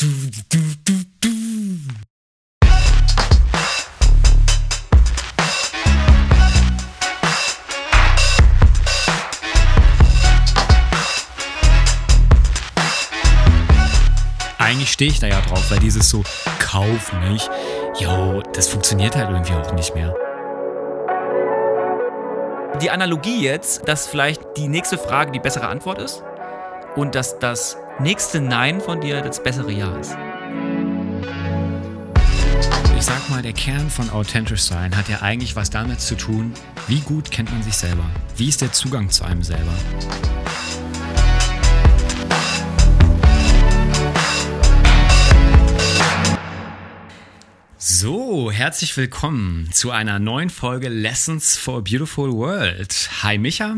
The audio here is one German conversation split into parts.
Eigentlich stehe ich da ja drauf, weil dieses so, kauf nicht, yo, das funktioniert halt irgendwie auch nicht mehr. Die Analogie jetzt, dass vielleicht die nächste Frage die bessere Antwort ist und dass das nächste Nein von dir das bessere Ja ist. Ich sag mal, der Kern von authentisch sein hat ja eigentlich was damit zu tun, wie gut kennt man sich selber? Wie ist der Zugang zu einem selber? So, herzlich willkommen zu einer neuen Folge Lessons for a Beautiful World. Hi Micha.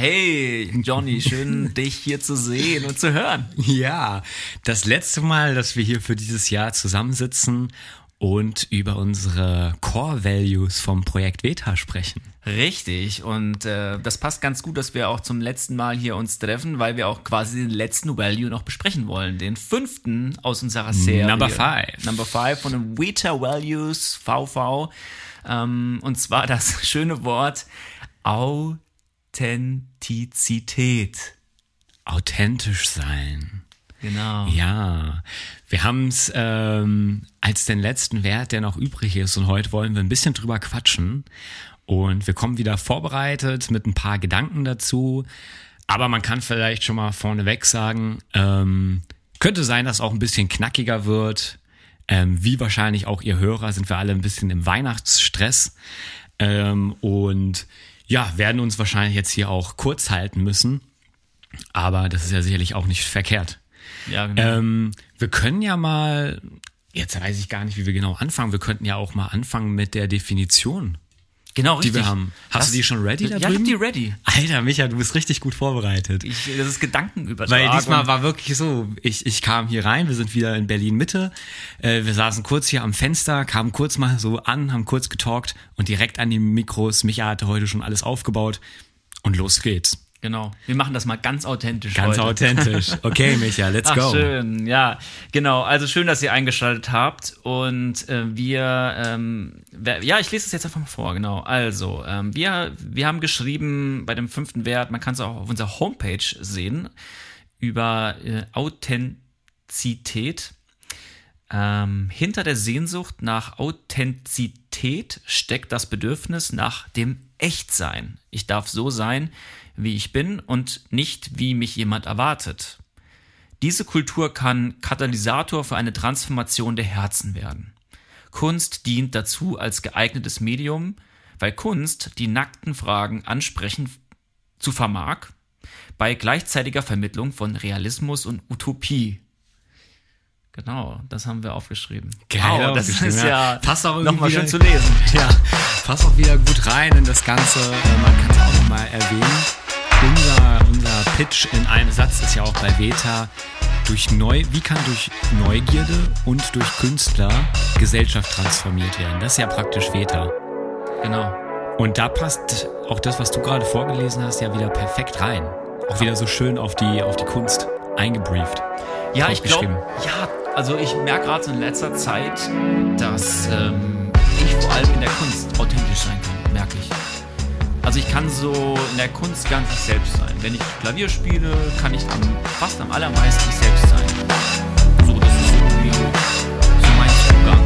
Hey, Johnny, schön dich hier zu sehen und zu hören. Ja, das letzte Mal, dass wir hier für dieses Jahr zusammensitzen und über unsere Core Values vom Projekt Veta sprechen. Richtig, und äh, das passt ganz gut, dass wir auch zum letzten Mal hier uns treffen, weil wir auch quasi den letzten Value noch besprechen wollen, den fünften aus unserer Serie. Number five. Number five von den Veta Values VV. Ähm, und zwar das schöne Wort Authentizität. Authentisch sein. Genau. Ja, wir haben es ähm, als den letzten Wert, der noch übrig ist. Und heute wollen wir ein bisschen drüber quatschen. Und wir kommen wieder vorbereitet mit ein paar Gedanken dazu. Aber man kann vielleicht schon mal vorneweg sagen, ähm, könnte sein, dass auch ein bisschen knackiger wird. Ähm, wie wahrscheinlich auch ihr Hörer sind wir alle ein bisschen im Weihnachtsstress. Ähm, und ja, werden uns wahrscheinlich jetzt hier auch kurz halten müssen. Aber das ist ja sicherlich auch nicht verkehrt. Ja, genau. Ähm, wir können ja mal, jetzt weiß ich gar nicht, wie wir genau anfangen. Wir könnten ja auch mal anfangen mit der Definition, genau, die richtig. wir haben. Hast Das- du die schon ready da Ja, ich hab drüben? die ready. Alter, Micha, du bist richtig gut vorbereitet. Ich, das ist Gedankenübertragung. Weil diesmal war wirklich so, ich, ich kam hier rein, wir sind wieder in Berlin Mitte, äh, wir saßen kurz hier am Fenster, kamen kurz mal so an, haben kurz getalkt und direkt an die Mikros, Micha hatte heute schon alles aufgebaut und los geht's. Genau. Wir machen das mal ganz authentisch Ganz heute. authentisch. Okay, Micha, let's Ach, go. schön, ja, genau. Also schön, dass ihr eingeschaltet habt und äh, wir, ähm, ja, ich lese es jetzt einfach mal vor, genau. Also, ähm, wir, wir haben geschrieben bei dem fünften Wert, man kann es auch auf unserer Homepage sehen, über äh, Authentizität. Ähm, hinter der Sehnsucht nach Authentizität steckt das Bedürfnis nach dem Echtsein. Ich darf so sein, wie ich bin und nicht, wie mich jemand erwartet. Diese Kultur kann Katalysator für eine Transformation der Herzen werden. Kunst dient dazu als geeignetes Medium, weil Kunst die nackten Fragen ansprechen zu vermag, bei gleichzeitiger Vermittlung von Realismus und Utopie. Genau, das haben wir aufgeschrieben. Geil wow, das ist ja. ja Passt auch nochmal irgendwie schön wieder- zu lesen. Ja, passt auch wieder gut rein in das Ganze. Äh, Man kann es auch nochmal erwähnen. Unser, unser Pitch in einem Satz ist ja auch bei Veta. Durch Neu, wie kann durch Neugierde und durch Künstler Gesellschaft transformiert werden? Das ist ja praktisch Veta. Genau. Und da passt auch das, was du gerade vorgelesen hast, ja wieder perfekt rein. Auch wieder so schön auf die, auf die Kunst eingebrieft. Ja, ich glaube, ja, also ich merke gerade so in letzter Zeit, dass ähm, ich vor allem in der Kunst authentisch sein kann, merke ich. Also ich kann so in der Kunst ganz ich selbst sein. Wenn ich Klavier spiele, kann ich am, fast am allermeisten ich selbst sein. So, das ist irgendwie so mein Zugang.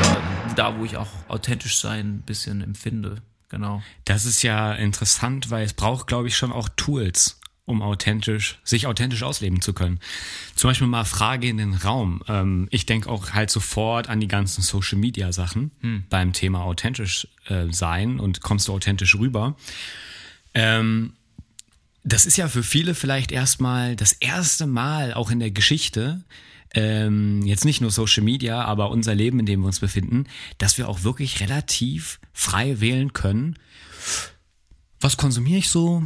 Oder da, wo ich auch authentisch sein ein bisschen empfinde. Genau. Das ist ja interessant, weil es braucht, glaube ich, schon auch Tools, um authentisch, sich authentisch ausleben zu können. Zum Beispiel mal Frage in den Raum. Ähm, ich denke auch halt sofort an die ganzen Social Media Sachen beim Thema authentisch äh, sein und kommst du authentisch rüber. Ähm, das ist ja für viele vielleicht erstmal das erste Mal auch in der Geschichte, ähm, jetzt nicht nur Social Media, aber unser Leben, in dem wir uns befinden, dass wir auch wirklich relativ frei wählen können. Was konsumiere ich so?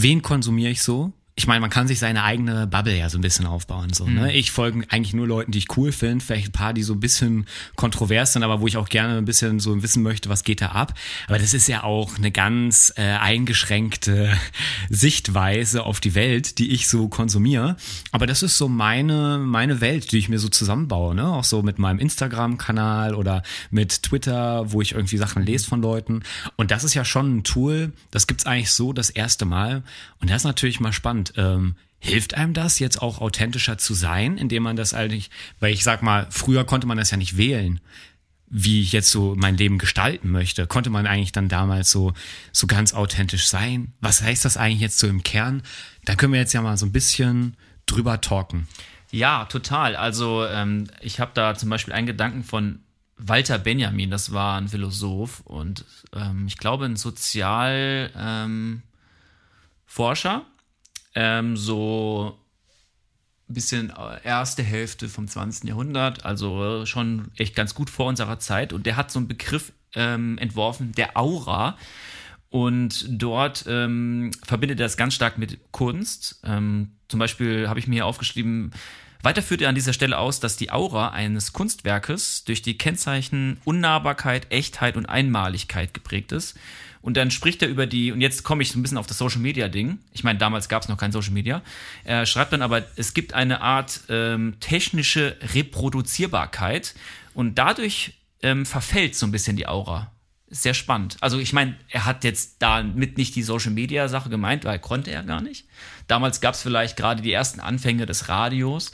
Wen konsumiere ich so? Ich meine, man kann sich seine eigene Bubble ja so ein bisschen aufbauen. So, ne? Ich folge eigentlich nur Leuten, die ich cool finde, vielleicht ein paar, die so ein bisschen kontrovers sind, aber wo ich auch gerne ein bisschen so wissen möchte, was geht da ab. Aber das ist ja auch eine ganz äh, eingeschränkte Sichtweise auf die Welt, die ich so konsumiere. Aber das ist so meine, meine Welt, die ich mir so zusammenbaue. Ne? Auch so mit meinem Instagram-Kanal oder mit Twitter, wo ich irgendwie Sachen lese von Leuten. Und das ist ja schon ein Tool, das gibt's eigentlich so das erste Mal. Und das ist natürlich mal spannend. Ähm, hilft einem das jetzt auch authentischer zu sein, indem man das eigentlich, weil ich sag mal, früher konnte man das ja nicht wählen, wie ich jetzt so mein Leben gestalten möchte. Konnte man eigentlich dann damals so, so ganz authentisch sein? Was heißt das eigentlich jetzt so im Kern? Da können wir jetzt ja mal so ein bisschen drüber talken. Ja, total. Also ähm, ich habe da zum Beispiel einen Gedanken von Walter Benjamin, das war ein Philosoph und ähm, ich glaube ein Sozialforscher, ähm, ähm, so ein bisschen äh, erste Hälfte vom 20. Jahrhundert, also schon echt ganz gut vor unserer Zeit. Und der hat so einen Begriff ähm, entworfen, der Aura. Und dort ähm, verbindet er das ganz stark mit Kunst. Ähm, zum Beispiel habe ich mir hier aufgeschrieben, weiter führt er an dieser Stelle aus, dass die Aura eines Kunstwerkes durch die Kennzeichen Unnahbarkeit, Echtheit und Einmaligkeit geprägt ist und dann spricht er über die, und jetzt komme ich so ein bisschen auf das Social Media Ding. Ich meine, damals gab es noch kein Social Media. Er schreibt dann aber, es gibt eine Art ähm, technische Reproduzierbarkeit und dadurch ähm, verfällt so ein bisschen die Aura. Sehr spannend. Also ich meine, er hat jetzt damit nicht die Social Media Sache gemeint, weil konnte er gar nicht. Damals gab es vielleicht gerade die ersten Anfänge des Radios,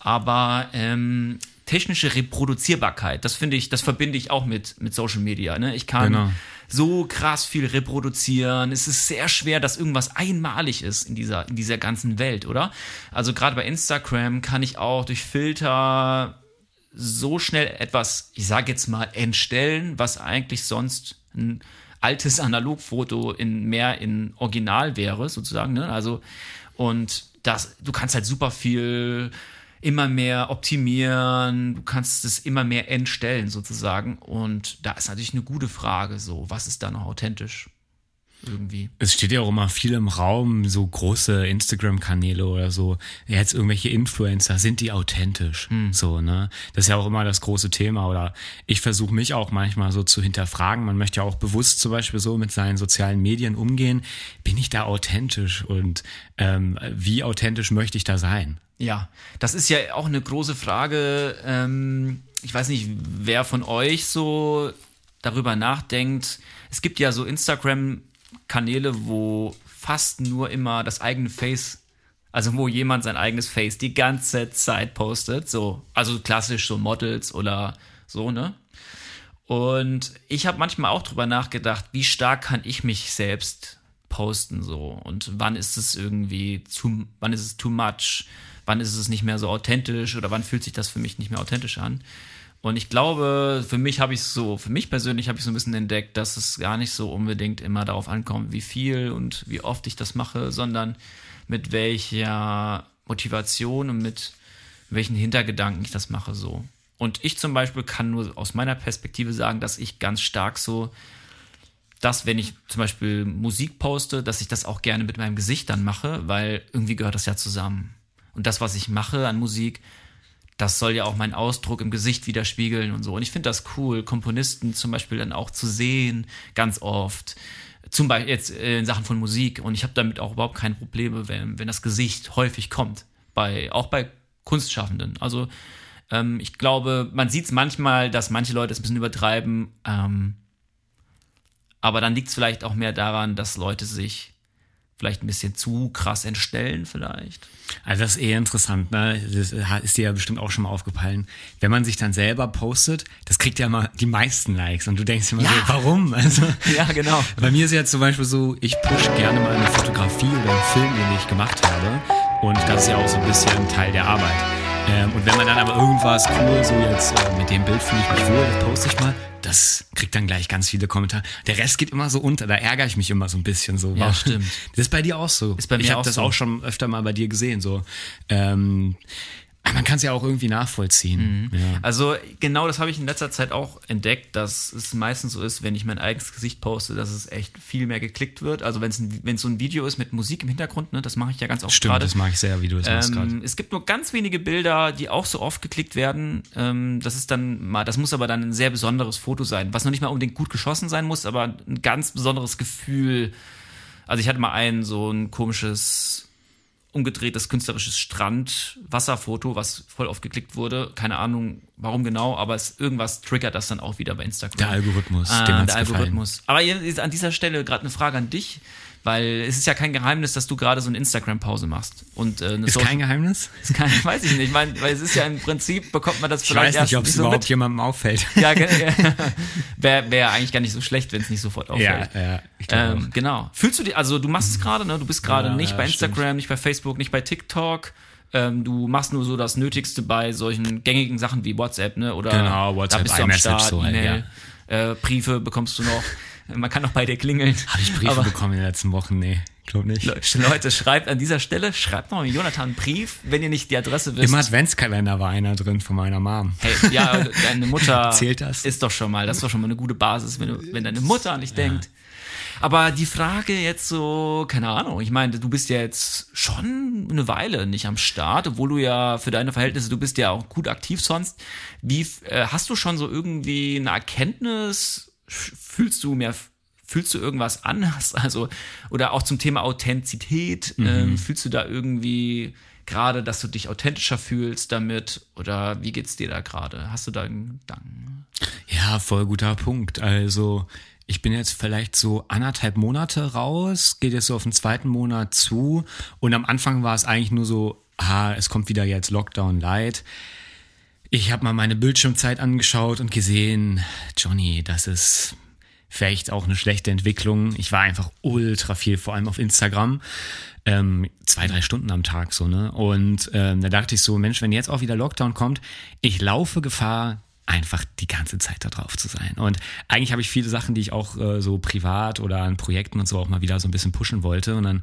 aber ähm, technische Reproduzierbarkeit, das finde ich, das verbinde ich auch mit, mit Social Media. Ne? Ich kann genau. So krass viel reproduzieren. Es ist sehr schwer, dass irgendwas einmalig ist in dieser, in dieser ganzen Welt, oder? Also gerade bei Instagram kann ich auch durch Filter so schnell etwas, ich sage jetzt mal, entstellen, was eigentlich sonst ein altes Analogfoto in mehr in Original wäre, sozusagen. Ne? Also, und das, du kannst halt super viel immer mehr optimieren, du kannst es immer mehr entstellen sozusagen. Und da ist natürlich eine gute Frage, so, was ist da noch authentisch? Irgendwie. Es steht ja auch immer viel im Raum, so große Instagram-Kanäle oder so, jetzt irgendwelche Influencer, sind die authentisch? Hm. So, ne? Das ist ja auch immer das große Thema. Oder ich versuche mich auch manchmal so zu hinterfragen. Man möchte ja auch bewusst zum Beispiel so mit seinen sozialen Medien umgehen. Bin ich da authentisch? Und ähm, wie authentisch möchte ich da sein? Ja, das ist ja auch eine große Frage. Ähm, ich weiß nicht, wer von euch so darüber nachdenkt. Es gibt ja so Instagram-Kanäle, wo fast nur immer das eigene Face, also wo jemand sein eigenes Face die ganze Zeit postet. So, also klassisch so Models oder so, ne? Und ich habe manchmal auch drüber nachgedacht, wie stark kann ich mich selbst posten so und wann ist es irgendwie zu, wann ist es too much? wann ist es nicht mehr so authentisch oder wann fühlt sich das für mich nicht mehr authentisch an. Und ich glaube, für mich habe ich so, für mich persönlich habe ich so ein bisschen entdeckt, dass es gar nicht so unbedingt immer darauf ankommt, wie viel und wie oft ich das mache, sondern mit welcher Motivation und mit welchen Hintergedanken ich das mache so. Und ich zum Beispiel kann nur aus meiner Perspektive sagen, dass ich ganz stark so, dass wenn ich zum Beispiel Musik poste, dass ich das auch gerne mit meinem Gesicht dann mache, weil irgendwie gehört das ja zusammen. Und das, was ich mache an Musik, das soll ja auch meinen Ausdruck im Gesicht widerspiegeln und so. Und ich finde das cool, Komponisten zum Beispiel dann auch zu sehen, ganz oft. Zum Beispiel jetzt in Sachen von Musik. Und ich habe damit auch überhaupt keine Probleme, wenn, wenn das Gesicht häufig kommt. Bei, auch bei Kunstschaffenden. Also ähm, ich glaube, man sieht es manchmal, dass manche Leute es ein bisschen übertreiben. Ähm, aber dann liegt es vielleicht auch mehr daran, dass Leute sich vielleicht ein bisschen zu krass entstellen vielleicht. Also das ist eher interessant, ne? Das ist dir ja bestimmt auch schon mal aufgefallen. Wenn man sich dann selber postet, das kriegt ja immer die meisten Likes und du denkst immer ja. so, warum? Also, ja, genau. Bei mir ist ja zum Beispiel so, ich push gerne mal eine Fotografie oder einen Film, den ich gemacht habe. Und das ist ja auch so ein bisschen Teil der Arbeit. Ähm, und wenn man dann aber irgendwas cool, so jetzt äh, mit dem Bild fühle ich mich wohl, das poste ich mal, das kriegt dann gleich ganz viele Kommentare. Der Rest geht immer so unter, da ärgere ich mich immer so ein bisschen so. Ja, stimmt. Das ist bei dir auch so. Ist bei mir ich habe das so. auch schon öfter mal bei dir gesehen so. Ähm, aber man kann es ja auch irgendwie nachvollziehen. Mhm. Ja. Also genau das habe ich in letzter Zeit auch entdeckt, dass es meistens so ist, wenn ich mein eigenes Gesicht poste, dass es echt viel mehr geklickt wird. Also wenn es so ein Video ist mit Musik im Hintergrund, ne, das mache ich ja ganz oft Stimmt, grade. das mache ich sehr, wie du es machst ähm, Es gibt nur ganz wenige Bilder, die auch so oft geklickt werden. Ähm, das ist dann mal, das muss aber dann ein sehr besonderes Foto sein, was noch nicht mal unbedingt gut geschossen sein muss, aber ein ganz besonderes Gefühl. Also ich hatte mal ein so ein komisches umgedrehtes künstlerisches Strand-Wasserfoto, was voll oft geklickt wurde. Keine Ahnung, warum genau, aber es, irgendwas triggert das dann auch wieder bei Instagram. Der Algorithmus, dem der Algorithmus. Aber an dieser Stelle gerade eine Frage an dich. Weil es ist ja kein Geheimnis, dass du gerade so eine Instagram-Pause machst. Und, äh, ist Social kein Geheimnis? Ist kein, weiß ich nicht. Ich meine, weil es ist ja im Prinzip, bekommt man das ich vielleicht Ich weiß nicht, ob es so überhaupt mit. jemandem auffällt. Ja, ja. wäre wär eigentlich gar nicht so schlecht, wenn es nicht sofort auffällt. Ja, ja. Ich ähm, genau. Fühlst du dich, also du machst es mhm. gerade, ne? Du bist gerade ja, nicht bei Instagram, stimmt. nicht bei Facebook, nicht bei TikTok. Ähm, du machst nur so das Nötigste bei solchen gängigen Sachen wie WhatsApp, ne? Oder genau, WhatsApp, da bist du am Start, so, E-Mail, ja. äh, Briefe bekommst du noch. Man kann auch bei dir klingeln. Habe ich Briefe bekommen in den letzten Wochen? Nee. Glaub nicht. Leute, schreibt an dieser Stelle, schreibt noch Jonathan einen Brief, wenn ihr nicht die Adresse wisst. Im Adventskalender war einer drin von meiner Mom. Hey, ja, deine Mutter Zählt das? ist doch schon mal, das ist doch schon mal eine gute Basis, wenn, du, wenn deine Mutter an dich ja. denkt. Aber die Frage jetzt so, keine Ahnung, ich meine, du bist ja jetzt schon eine Weile nicht am Start, obwohl du ja für deine Verhältnisse, du bist ja auch gut aktiv sonst. Wie, äh, hast du schon so irgendwie eine Erkenntnis? Fühlst du mehr Fühlst du irgendwas anders? Also, oder auch zum Thema Authentizität, mhm. ähm, fühlst du da irgendwie gerade, dass du dich authentischer fühlst damit? Oder wie geht's dir da gerade? Hast du da einen Gedanken? Ja, voll guter Punkt. Also, ich bin jetzt vielleicht so anderthalb Monate raus, geht jetzt so auf den zweiten Monat zu. Und am Anfang war es eigentlich nur so, ah, es kommt wieder jetzt Lockdown Light. Ich habe mal meine Bildschirmzeit angeschaut und gesehen, Johnny, das ist vielleicht auch eine schlechte Entwicklung. Ich war einfach ultra viel, vor allem auf Instagram. Ähm, zwei, drei Stunden am Tag so, ne? Und ähm, da dachte ich so, Mensch, wenn jetzt auch wieder Lockdown kommt, ich laufe Gefahr, einfach die ganze Zeit da drauf zu sein. Und eigentlich habe ich viele Sachen, die ich auch äh, so privat oder an Projekten und so auch mal wieder so ein bisschen pushen wollte und dann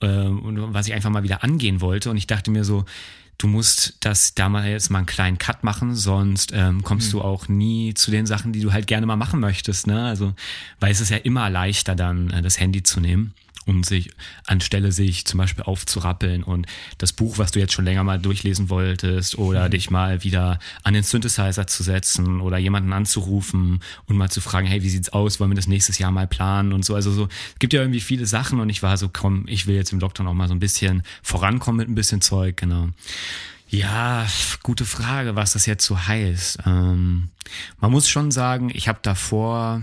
äh, was ich einfach mal wieder angehen wollte. Und ich dachte mir so, du musst das da mal jetzt mal einen kleinen Cut machen, sonst ähm, kommst mhm. du auch nie zu den Sachen, die du halt gerne mal machen möchtest. Ne? Also, weil es ist ja immer leichter, dann äh, das Handy zu nehmen und sich anstelle sich zum Beispiel aufzurappeln und das Buch, was du jetzt schon länger mal durchlesen wolltest oder mhm. dich mal wieder an den Synthesizer zu setzen oder jemanden anzurufen und mal zu fragen, hey, wie sieht's aus? Wollen wir das nächstes Jahr mal planen und so. Also so, es gibt ja irgendwie viele Sachen und ich war so, komm, ich will jetzt im Lockdown auch mal so ein bisschen vorankommen mit ein bisschen Zeug, genau. Ja, gute Frage, was das jetzt so heißt. Ähm, man muss schon sagen, ich habe davor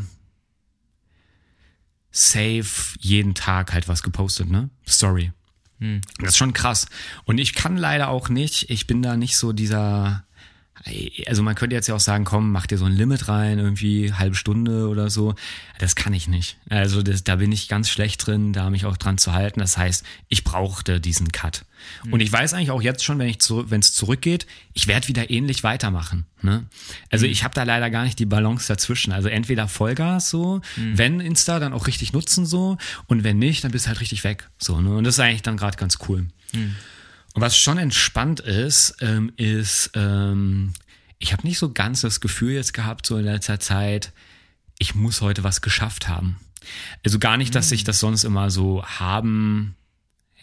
safe jeden Tag halt was gepostet, ne? Story. Hm. Das ist schon krass. Und ich kann leider auch nicht, ich bin da nicht so dieser, also man könnte jetzt ja auch sagen, komm, mach dir so ein Limit rein, irgendwie halbe Stunde oder so. Das kann ich nicht. Also das, da bin ich ganz schlecht drin, da mich auch dran zu halten. Das heißt, ich brauchte diesen Cut. Mhm. Und ich weiß eigentlich auch jetzt schon, wenn ich zu, wenn es zurückgeht, ich werde wieder ähnlich weitermachen. Ne? Also mhm. ich habe da leider gar nicht die Balance dazwischen. Also entweder Vollgas so, mhm. wenn Insta, dann auch richtig nutzen so und wenn nicht, dann bist du halt richtig weg. So, ne? Und das ist eigentlich dann gerade ganz cool. Was schon entspannt ist, ähm, ist, ähm, ich habe nicht so ganz das Gefühl jetzt gehabt, so in letzter Zeit, ich muss heute was geschafft haben. Also gar nicht, dass ich mhm. das sonst immer so haben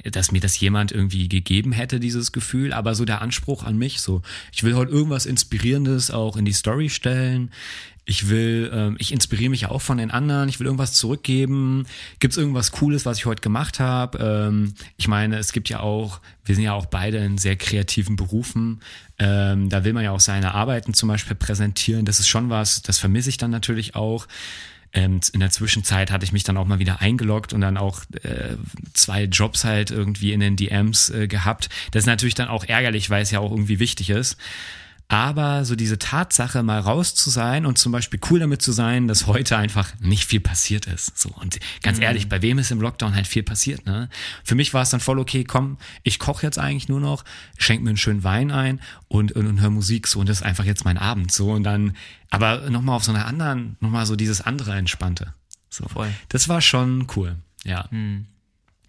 dass mir das jemand irgendwie gegeben hätte, dieses Gefühl, aber so der Anspruch an mich, so, ich will heute irgendwas Inspirierendes auch in die Story stellen. Ich will, ähm, ich inspiriere mich ja auch von den anderen, ich will irgendwas zurückgeben. Gibt es irgendwas Cooles, was ich heute gemacht habe? Ähm, ich meine, es gibt ja auch, wir sind ja auch beide in sehr kreativen Berufen. Ähm, da will man ja auch seine Arbeiten zum Beispiel präsentieren. Das ist schon was, das vermisse ich dann natürlich auch. Ähm, in der Zwischenzeit hatte ich mich dann auch mal wieder eingeloggt und dann auch äh, zwei Jobs halt irgendwie in den DMs äh, gehabt. Das ist natürlich dann auch ärgerlich, weil es ja auch irgendwie wichtig ist. Aber so diese Tatsache, mal raus zu sein und zum Beispiel cool damit zu sein, dass heute einfach nicht viel passiert ist. So und ganz mhm. ehrlich, bei wem ist im Lockdown halt viel passiert? Ne? Für mich war es dann voll okay. Komm, ich koche jetzt eigentlich nur noch, schenk mir einen schönen Wein ein und, und, und höre Musik so und das ist einfach jetzt mein Abend so und dann, aber nochmal auf so einer anderen, nochmal so dieses andere entspannte. So voll. Das war schon cool. Ja. Mhm.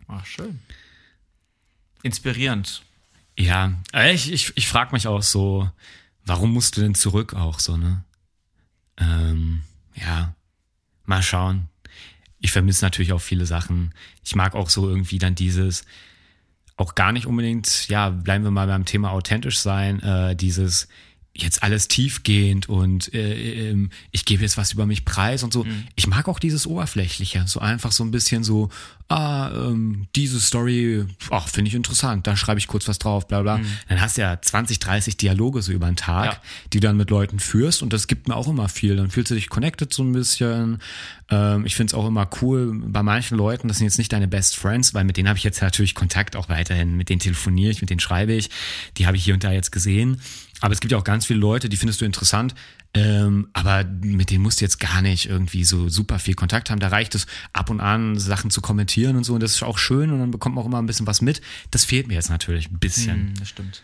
Ach schön. Inspirierend. Ja, ich, ich, ich frage mich auch so, warum musst du denn zurück auch so, ne? Ähm, ja, mal schauen. Ich vermisse natürlich auch viele Sachen. Ich mag auch so irgendwie dann dieses, auch gar nicht unbedingt, ja, bleiben wir mal beim Thema authentisch sein, äh, dieses, jetzt alles tiefgehend und äh, äh, ich gebe jetzt was über mich preis und so. Mhm. Ich mag auch dieses Oberflächliche, so einfach so ein bisschen so, ah, ähm, diese Story, ach, finde ich interessant, da schreibe ich kurz was drauf, bla bla. Mhm. Dann hast du ja 20, 30 Dialoge so über den Tag, ja. die du dann mit Leuten führst und das gibt mir auch immer viel. Dann fühlst du dich connected so ein bisschen. Ähm, ich finde es auch immer cool bei manchen Leuten, das sind jetzt nicht deine Best Friends, weil mit denen habe ich jetzt natürlich Kontakt auch weiterhin, mit denen telefoniere ich, mit denen schreibe ich, die habe ich hier und da jetzt gesehen. Aber es gibt ja auch ganz viele Leute, die findest du interessant, ähm, aber mit denen musst du jetzt gar nicht irgendwie so super viel Kontakt haben. Da reicht es ab und an, Sachen zu kommentieren und so. Und das ist auch schön und dann bekommt man auch immer ein bisschen was mit. Das fehlt mir jetzt natürlich ein bisschen. Mm, das stimmt.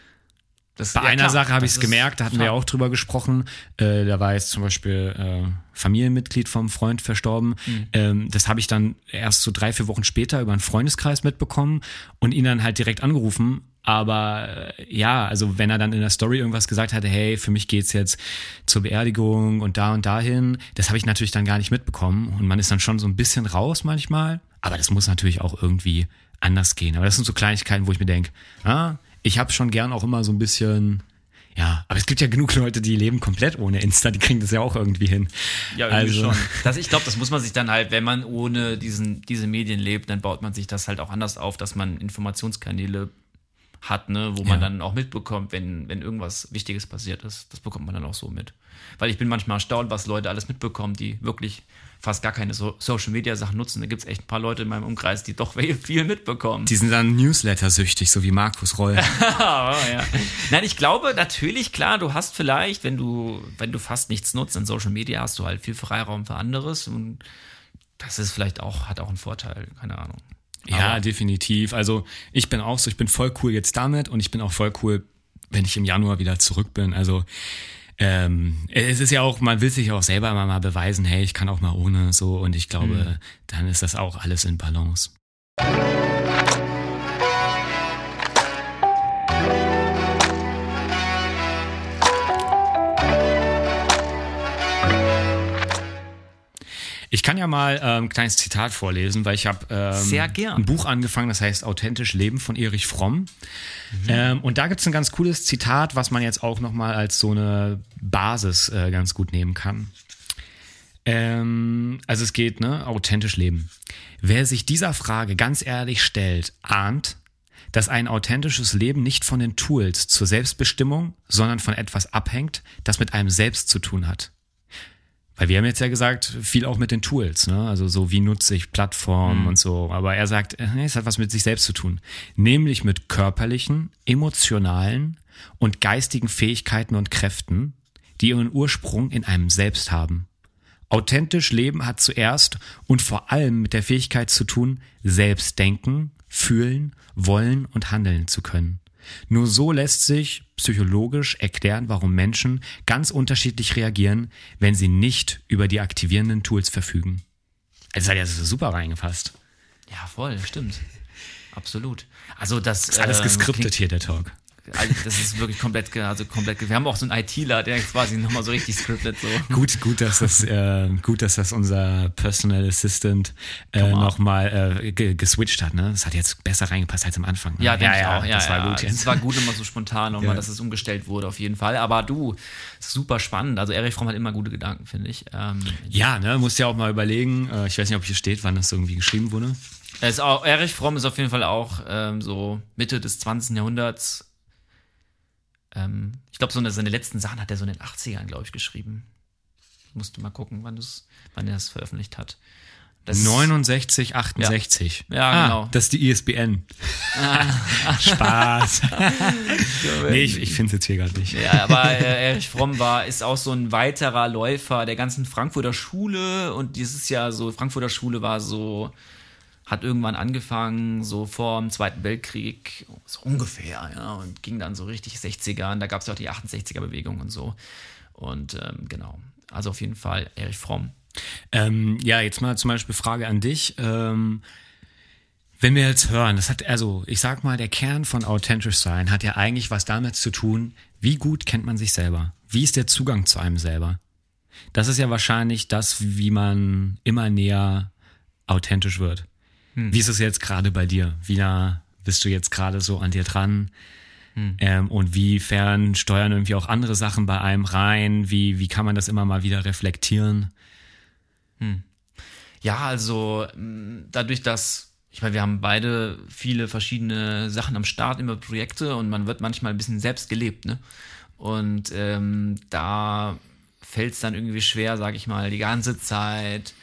Das, Bei ja, einer klar, Sache habe ich es gemerkt, da hatten klar. wir auch drüber gesprochen. Äh, da war jetzt zum Beispiel äh, Familienmitglied vom Freund verstorben. Mhm. Ähm, das habe ich dann erst so drei, vier Wochen später über einen Freundeskreis mitbekommen und ihn dann halt direkt angerufen aber äh, ja, also wenn er dann in der Story irgendwas gesagt hatte, hey, für mich geht's jetzt zur Beerdigung und da und dahin, das habe ich natürlich dann gar nicht mitbekommen. Und man ist dann schon so ein bisschen raus manchmal. Aber das muss natürlich auch irgendwie anders gehen. Aber das sind so Kleinigkeiten, wo ich mir denke, ah, ich habe schon gern auch immer so ein bisschen ja, aber es gibt ja genug Leute, die leben komplett ohne Insta, die kriegen das ja auch irgendwie hin. Ja, irgendwie also. schon. Das, ich glaube, das muss man sich dann halt, wenn man ohne diesen, diese Medien lebt, dann baut man sich das halt auch anders auf, dass man Informationskanäle hat, ne, wo man dann auch mitbekommt, wenn, wenn irgendwas Wichtiges passiert ist. Das bekommt man dann auch so mit. Weil ich bin manchmal erstaunt, was Leute alles mitbekommen, die wirklich fast gar keine so Social Media Sachen nutzen. Da gibt es echt ein paar Leute in meinem Umkreis, die doch viel mitbekommen. Die sind dann Newsletter-süchtig, so wie Markus Roll. ja. Nein, ich glaube natürlich, klar, du hast vielleicht, wenn du, wenn du fast nichts nutzt in Social Media, hast du halt viel Freiraum für anderes und das ist vielleicht auch, hat auch einen Vorteil, keine Ahnung. Ja, Aber definitiv. Also ich bin auch so, ich bin voll cool jetzt damit und ich bin auch voll cool, wenn ich im Januar wieder zurück bin. Also ähm, es ist ja auch, man will sich auch selber mal, mal beweisen, hey, ich kann auch mal ohne so und ich glaube, mhm. dann ist das auch alles in Balance. Ich kann ja mal ähm, ein kleines Zitat vorlesen, weil ich habe ähm, ein Buch angefangen, das heißt Authentisch Leben von Erich Fromm. Mhm. Ähm, und da gibt es ein ganz cooles Zitat, was man jetzt auch nochmal als so eine Basis äh, ganz gut nehmen kann. Ähm, also es geht, ne, authentisch leben. Wer sich dieser Frage ganz ehrlich stellt, ahnt, dass ein authentisches Leben nicht von den Tools zur Selbstbestimmung, sondern von etwas abhängt, das mit einem selbst zu tun hat. Weil wir haben jetzt ja gesagt, viel auch mit den Tools, ne? Also so wie nutze ich Plattformen mhm. und so. Aber er sagt, äh, es hat was mit sich selbst zu tun. Nämlich mit körperlichen, emotionalen und geistigen Fähigkeiten und Kräften, die ihren Ursprung in einem selbst haben. Authentisch Leben hat zuerst und vor allem mit der Fähigkeit zu tun, selbst denken, fühlen, wollen und handeln zu können. Nur so lässt sich psychologisch erklären, warum Menschen ganz unterschiedlich reagieren, wenn sie nicht über die aktivierenden Tools verfügen. Das hat ja super reingefasst. Ja, voll, stimmt. Absolut. Also das, ist alles ähm, geskriptet hier, der Talk. Also das ist wirklich komplett, also komplett. Wir haben auch so einen ITler, der quasi nochmal so richtig scriptet. So. Gut, gut, dass das, äh, gut, dass das unser Personal Assistant äh, nochmal äh, geswitcht hat. Ne? Das hat jetzt besser reingepasst als am Anfang. Ne? Ja, denke ja, ich auch. Ja, das war gut. Es war gut immer so spontan nochmal, ja. dass es umgestellt wurde auf jeden Fall. Aber du, super spannend. Also Erich Fromm hat immer gute Gedanken, finde ich. Ähm, ja, ne, musst ja auch mal überlegen. Äh, ich weiß nicht, ob hier steht, wann das irgendwie geschrieben wurde. Auch, Erich Fromm ist auf jeden Fall auch ähm, so Mitte des 20. Jahrhunderts ähm, ich glaube, so seine letzten Sachen hat er so in den 80ern, glaube ich, geschrieben. Ich musste mal gucken, wann, wann er das veröffentlicht hat. Das 69, 68. Ja, ja ah, genau. Das ist die ISBN. Ah. Spaß. nee, ich, ich finde es jetzt hier gerade nicht. Ja, aber äh, Erich Fromm war, ist auch so ein weiterer Läufer der ganzen Frankfurter Schule und dieses Jahr so, Frankfurter Schule war so hat irgendwann angefangen, so vor dem Zweiten Weltkrieg, so ungefähr, ja, und ging dann so richtig 60er, und da gab es ja auch die 68er-Bewegung und so. Und ähm, genau, also auf jeden Fall Erich Fromm. Ähm, ja, jetzt mal zum Beispiel Frage an dich. Ähm, Wenn wir jetzt hören, das hat, also ich sag mal, der Kern von authentisch sein hat ja eigentlich was damit zu tun, wie gut kennt man sich selber? Wie ist der Zugang zu einem selber? Das ist ja wahrscheinlich das, wie man immer näher authentisch wird. Hm. Wie ist es jetzt gerade bei dir? Wie nah bist du jetzt gerade so an dir dran? Hm. Ähm, und wiefern steuern irgendwie auch andere Sachen bei einem rein? Wie, wie kann man das immer mal wieder reflektieren? Hm. Ja, also dadurch, dass ich meine, wir haben beide viele verschiedene Sachen am Start, immer Projekte und man wird manchmal ein bisschen selbst gelebt, ne? Und ähm, da fällt es dann irgendwie schwer, sage ich mal, die ganze Zeit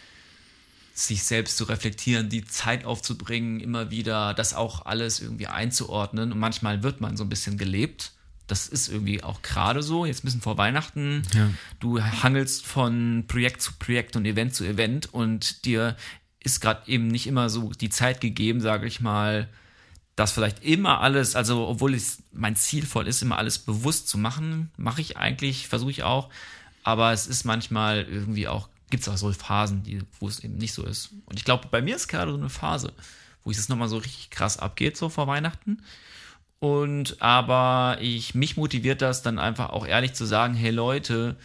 sich selbst zu reflektieren, die Zeit aufzubringen, immer wieder das auch alles irgendwie einzuordnen. Und manchmal wird man so ein bisschen gelebt. Das ist irgendwie auch gerade so, jetzt ein bisschen vor Weihnachten. Ja. Du hangelst von Projekt zu Projekt und Event zu Event und dir ist gerade eben nicht immer so die Zeit gegeben, sage ich mal, das vielleicht immer alles, also obwohl es mein Ziel voll ist, immer alles bewusst zu machen, mache ich eigentlich, versuche ich auch, aber es ist manchmal irgendwie auch, gibt es auch so Phasen, die, wo es eben nicht so ist. Und ich glaube, bei mir ist gerade so eine Phase, wo es nochmal so richtig krass abgeht, so vor Weihnachten. Und aber ich, mich motiviert das dann einfach auch ehrlich zu sagen, hey Leute,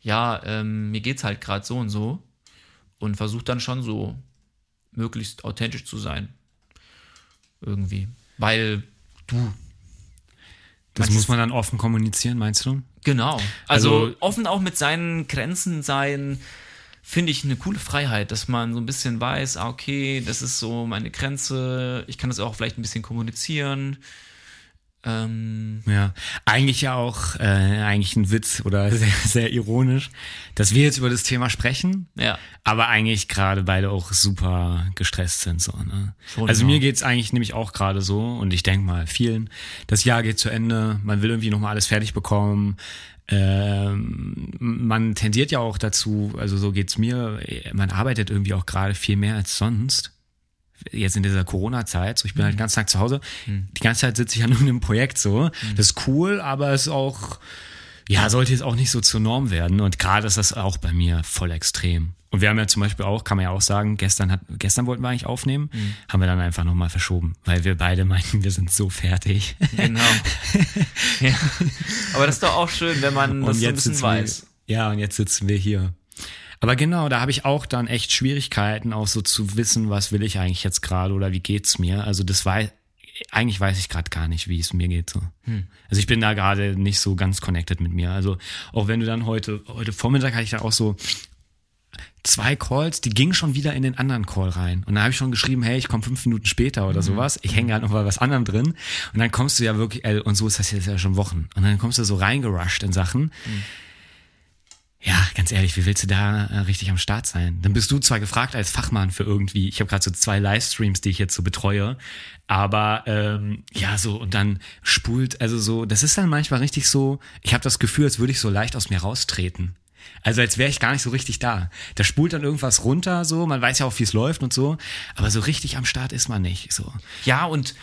ja, ähm, mir geht's halt gerade so und so. Und versucht dann schon so möglichst authentisch zu sein irgendwie. Weil du. Das muss man dann offen kommunizieren, meinst du? Genau. Also, also offen auch mit seinen Grenzen sein, finde ich eine coole Freiheit, dass man so ein bisschen weiß, ah, okay, das ist so meine Grenze, ich kann das auch vielleicht ein bisschen kommunizieren. Ähm, ja, eigentlich ja auch äh, eigentlich ein Witz oder sehr, sehr ironisch, dass wir jetzt über das Thema sprechen, ja. aber eigentlich gerade beide auch super gestresst sind. So, ne? Schon also genau. mir geht's eigentlich nämlich auch gerade so und ich denke mal vielen, das Jahr geht zu Ende, man will irgendwie nochmal alles fertig bekommen. Ähm, man tendiert ja auch dazu, also so geht's mir, man arbeitet irgendwie auch gerade viel mehr als sonst jetzt in dieser Corona-Zeit, so ich bin halt mhm. halt den ganzen Tag zu Hause, mhm. die ganze Zeit sitze ich an einem Projekt so. Mhm. Das ist cool, aber es ist auch, ja, sollte jetzt auch nicht so zur Norm werden. Und gerade ist das auch bei mir voll extrem. Und wir haben ja zum Beispiel auch, kann man ja auch sagen, gestern hat, gestern wollten wir eigentlich aufnehmen, mhm. haben wir dann einfach nochmal verschoben, weil wir beide meinten, wir sind so fertig. Genau. ja. Aber das ist doch auch schön, wenn man das so ein bisschen weiß. Wir, ja, und jetzt sitzen wir hier. Aber genau, da habe ich auch dann echt Schwierigkeiten, auch so zu wissen, was will ich eigentlich jetzt gerade oder wie geht's mir. Also das war eigentlich weiß ich gerade gar nicht, wie es mir geht. So. Hm. Also ich bin da gerade nicht so ganz connected mit mir. Also auch wenn du dann heute, heute Vormittag hatte ich da auch so zwei Calls, die gingen schon wieder in den anderen Call rein. Und da habe ich schon geschrieben, hey, ich komme fünf Minuten später oder mhm. sowas. Ich hänge halt noch mal was anderem drin. Und dann kommst du ja wirklich, äh, und so ist das jetzt ja schon Wochen. Und dann kommst du so reingerusht in Sachen. Mhm ja, ganz ehrlich, wie willst du da äh, richtig am Start sein? Dann bist du zwar gefragt als Fachmann für irgendwie, ich habe gerade so zwei Livestreams, die ich jetzt so betreue, aber ähm, ja, so und dann spult, also so, das ist dann manchmal richtig so, ich habe das Gefühl, als würde ich so leicht aus mir raustreten. Also als wäre ich gar nicht so richtig da. Da spult dann irgendwas runter, so, man weiß ja auch, wie es läuft und so, aber so richtig am Start ist man nicht. So. Ja, und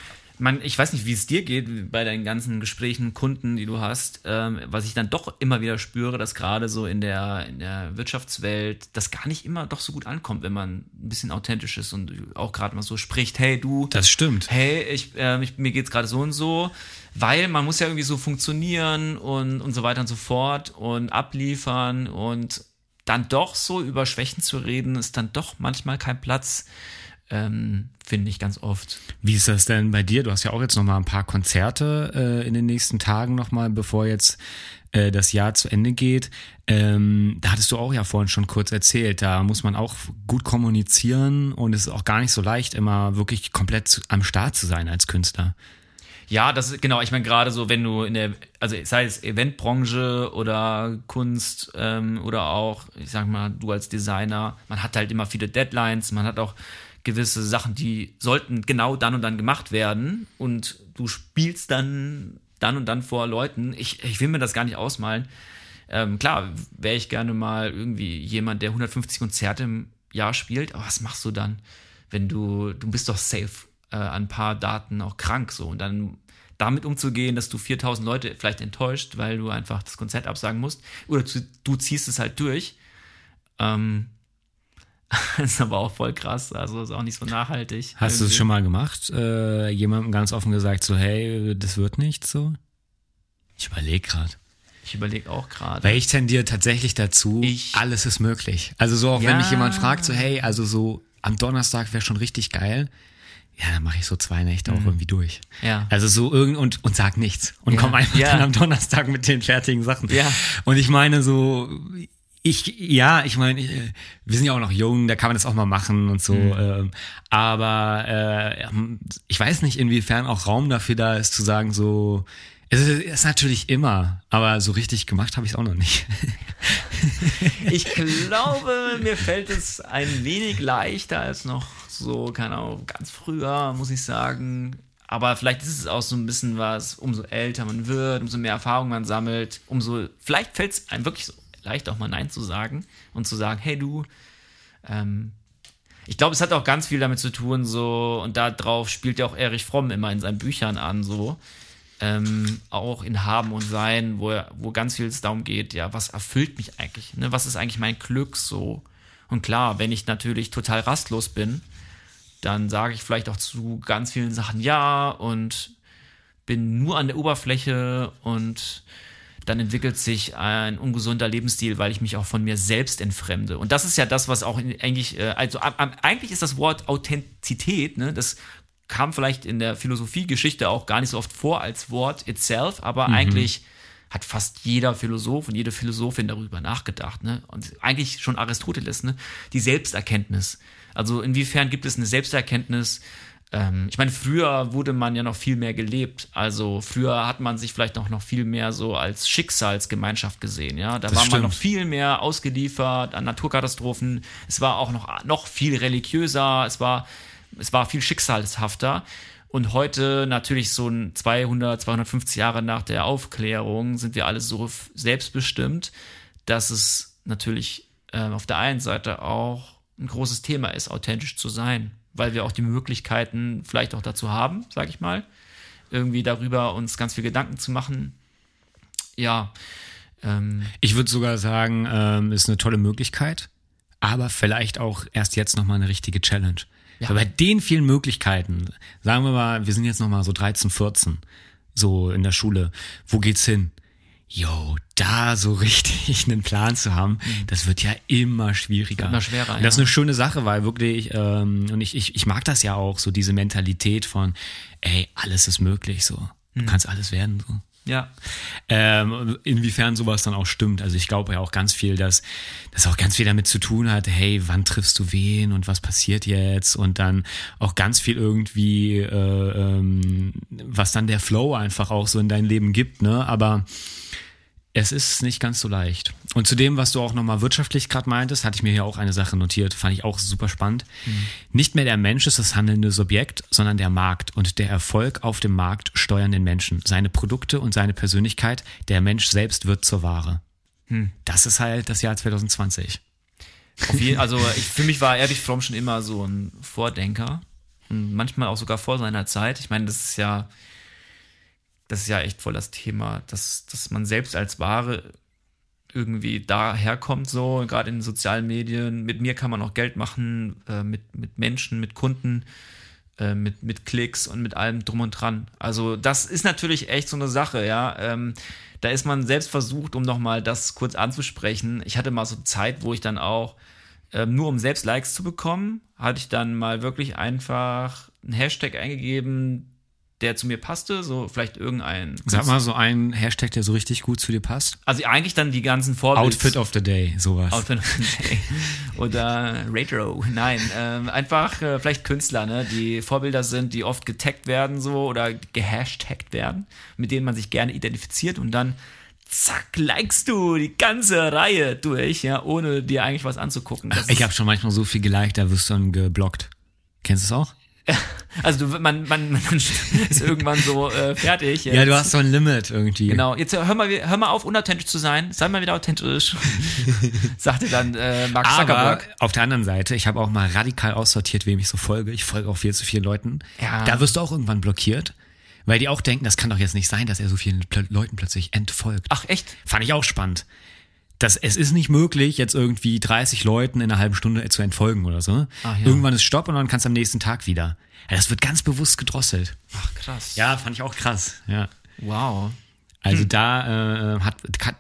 man, ich weiß nicht, wie es dir geht bei deinen ganzen Gesprächen, Kunden, die du hast, ähm, was ich dann doch immer wieder spüre, dass gerade so in der, in der Wirtschaftswelt das gar nicht immer doch so gut ankommt, wenn man ein bisschen authentisch ist und auch gerade mal so spricht, hey du. Das stimmt. Hey, ich, äh, ich mir geht's gerade so und so, weil man muss ja irgendwie so funktionieren und, und so weiter und so fort und abliefern und dann doch so über Schwächen zu reden, ist dann doch manchmal kein Platz ähm, finde ich ganz oft. Wie ist das denn bei dir? Du hast ja auch jetzt noch mal ein paar Konzerte äh, in den nächsten Tagen noch mal, bevor jetzt äh, das Jahr zu Ende geht. Ähm, da hattest du auch ja vorhin schon kurz erzählt. Da muss man auch gut kommunizieren und es ist auch gar nicht so leicht, immer wirklich komplett zu, am Start zu sein als Künstler. Ja, das ist genau. Ich meine gerade so, wenn du in der, also sei es Eventbranche oder Kunst ähm, oder auch, ich sag mal, du als Designer, man hat halt immer viele Deadlines, man hat auch gewisse Sachen, die sollten genau dann und dann gemacht werden und du spielst dann dann und dann vor Leuten. Ich, ich will mir das gar nicht ausmalen. Ähm, klar, wäre ich gerne mal irgendwie jemand, der 150 Konzerte im Jahr spielt, aber was machst du dann, wenn du, du bist doch safe äh, an ein paar Daten auch krank so und dann damit umzugehen, dass du 4000 Leute vielleicht enttäuscht, weil du einfach das Konzert absagen musst oder du, ziehst es halt durch. Ähm, ist aber auch voll krass, also ist auch nicht so nachhaltig. Hast du es schon mal gemacht? Äh, jemandem ganz offen gesagt, so, hey, das wird nicht so? Ich überlege gerade. Ich überlege auch gerade. Weil ich tendiere tatsächlich dazu, Ich- alles ist möglich. Also so, auch wenn Ja. mich jemand fragt, so, hey, also so am Donnerstag wäre schon richtig geil. Ja, dann mache ich so zwei Nächte auch irgendwie durch. Mhm. Ja. Also so irgend und, und sag nichts. Und Ja. komm einfach Ja. dann am Donnerstag mit den fertigen Sachen. Ja. Und ich meine so, ich, ja, ich meine, ich, wir sind ja auch noch jung, da kann man das auch mal machen und so. Mhm. Ähm, aber äh, ich weiß nicht, inwiefern auch Raum dafür da ist, zu sagen, so, es ist, es ist natürlich immer, aber so richtig gemacht habe ich es auch noch nicht. Ich glaube, mir fällt es ein wenig leichter als noch so, keine Ahnung, ganz früher, muss ich sagen. Aber vielleicht ist es auch so ein bisschen was, umso älter man wird, umso mehr Erfahrung man sammelt, umso, vielleicht fällt es einem wirklich so leicht auch mal Nein zu sagen und zu sagen, hey du, ähm, ich glaube, es hat auch ganz viel damit zu tun, so, und darauf spielt ja auch Erich Fromm immer in seinen Büchern an, so, ähm, auch in Haben und Sein, wo, wo ganz viel es darum geht, ja, was erfüllt mich eigentlich, ne? was ist eigentlich mein Glück so? Und klar, wenn ich natürlich total rastlos bin, dann sage ich vielleicht auch zu ganz vielen Sachen ja und bin nur an der Oberfläche und dann entwickelt sich ein ungesunder Lebensstil, weil ich mich auch von mir selbst entfremde. Und das ist ja das, was auch eigentlich, äh, also eigentlich ist das Wort Authentizität, ne, das kam vielleicht in der Philosophiegeschichte auch gar nicht so oft vor als Wort itself, aber eigentlich hat fast jeder Philosoph und jede Philosophin darüber nachgedacht, ne? Und eigentlich schon Aristoteles, ne? Die Selbsterkenntnis. Also inwiefern gibt es eine Selbsterkenntnis? Ähm, ich meine, früher wurde man ja noch viel mehr gelebt. Also früher hat man sich vielleicht noch, noch viel mehr so als Schicksalsgemeinschaft gesehen, ja? Da Das war man stimmt. noch viel mehr ausgeliefert an Naturkatastrophen. Es war auch noch, noch viel religiöser. Es war, es war viel schicksalshafter. Und heute natürlich so ein 200, 250 Jahre nach der Aufklärung sind wir alle so selbstbestimmt, dass es natürlich äh, auf der einen Seite auch ein großes Thema ist, authentisch zu sein, weil wir auch die Möglichkeiten vielleicht auch dazu haben, sag ich mal, irgendwie darüber uns ganz viel Gedanken zu machen. Ja, ähm, Ich würde sogar sagen, ähm, ist eine tolle Möglichkeit, aber vielleicht auch erst jetzt nochmal eine richtige Challenge. Ja. Weil bei den vielen Möglichkeiten, sagen wir mal, wir sind jetzt nochmal so 13, 14, so in der Schule, wo geht's hin? Yo, da so richtig einen Plan zu haben, das wird ja immer schwieriger. Mhm. Immer schwerer, Und das ist eine schöne Sache, weil wirklich, ähm, und ich, ich, ich mag das ja auch, so diese Mentalität von, ey, alles ist möglich, so. Du Mhm. kannst alles werden, so. ja, Ähm, inwiefern sowas dann auch stimmt. Also ich glaube ja auch ganz viel, dass das auch ganz viel damit zu tun hat, hey, wann triffst du wen und was passiert jetzt? Und dann auch ganz viel irgendwie, äh, ähm, was dann der Flow einfach auch so in dein Leben gibt, ne? Aber es ist nicht ganz so leicht. Und zu dem, was du auch nochmal wirtschaftlich gerade meintest, hatte ich mir hier auch eine Sache notiert, fand ich auch super spannend. Nicht mehr der Mensch ist das handelnde Subjekt, sondern der Markt und der Erfolg auf dem Markt steuern den Menschen, seine Produkte und seine Persönlichkeit. Der Mensch selbst wird zur Ware. Das ist halt das Jahr 2020. Auf jeden, also ich, für mich war Erich Fromm schon immer so ein Vordenker und manchmal auch sogar vor seiner Zeit. Ich meine, das ist ja, das ist ja echt voll das Thema, dass, dass man selbst als Ware irgendwie daherkommt, so gerade in den sozialen Medien. Mit mir kann man auch Geld machen, äh, mit, mit Menschen, mit Kunden, äh, mit, mit Klicks und mit allem drum und dran. Also das ist natürlich echt so eine Sache, ja. Ähm, da ist man selbst versucht, um nochmal das kurz anzusprechen. Ich hatte mal so Zeit, wo ich dann auch ähm, nur um selbst Likes zu bekommen, hatte ich dann mal wirklich einfach einen Hashtag eingegeben, der zu mir passte, so vielleicht irgendein. Sag mal so ein Hashtag, der so richtig gut zu dir passt. Also eigentlich dann die ganzen Vorbilder. Outfit of the Day, sowas. Outfit of the Day. Oder Retro. Nein, ähm, einfach äh, vielleicht Künstler, ne, die Vorbilder sind, die oft getaggt werden so oder gehashtagt werden, mit denen man sich gerne identifiziert und dann zack, likest du die ganze Reihe durch, ja, ohne dir eigentlich was anzugucken. Das Ich habe schon manchmal so viel geliked, da wirst du dann geblockt. Kennst du es auch? also du, man, man, man ist irgendwann so äh, fertig. Ja, du hast so ein Limit irgendwie. Genau, jetzt hör mal, hör mal auf, unauthentisch zu sein. Sei mal wieder authentisch. Sagte dann äh, Mark Aber Zuckerberg. auf der anderen Seite, ich habe auch mal radikal aussortiert, wem ich so folge. Ich folge auch viel zu vielen Leuten. Ja. Da wirst du auch irgendwann blockiert, weil die auch denken, das kann doch jetzt nicht sein, dass er so vielen Leuten plötzlich entfolgt. Ach, echt? Fand ich auch spannend. Das, es ist nicht möglich, jetzt irgendwie 30 Leuten in einer halben Stunde zu entfolgen oder so. Ach ja. Irgendwann ist Stopp und dann kannst du am nächsten Tag wieder. Ja, das wird ganz bewusst gedrosselt. Ach, krass. Ja, fand ich auch krass. Ja. Wow. Also da äh, hat,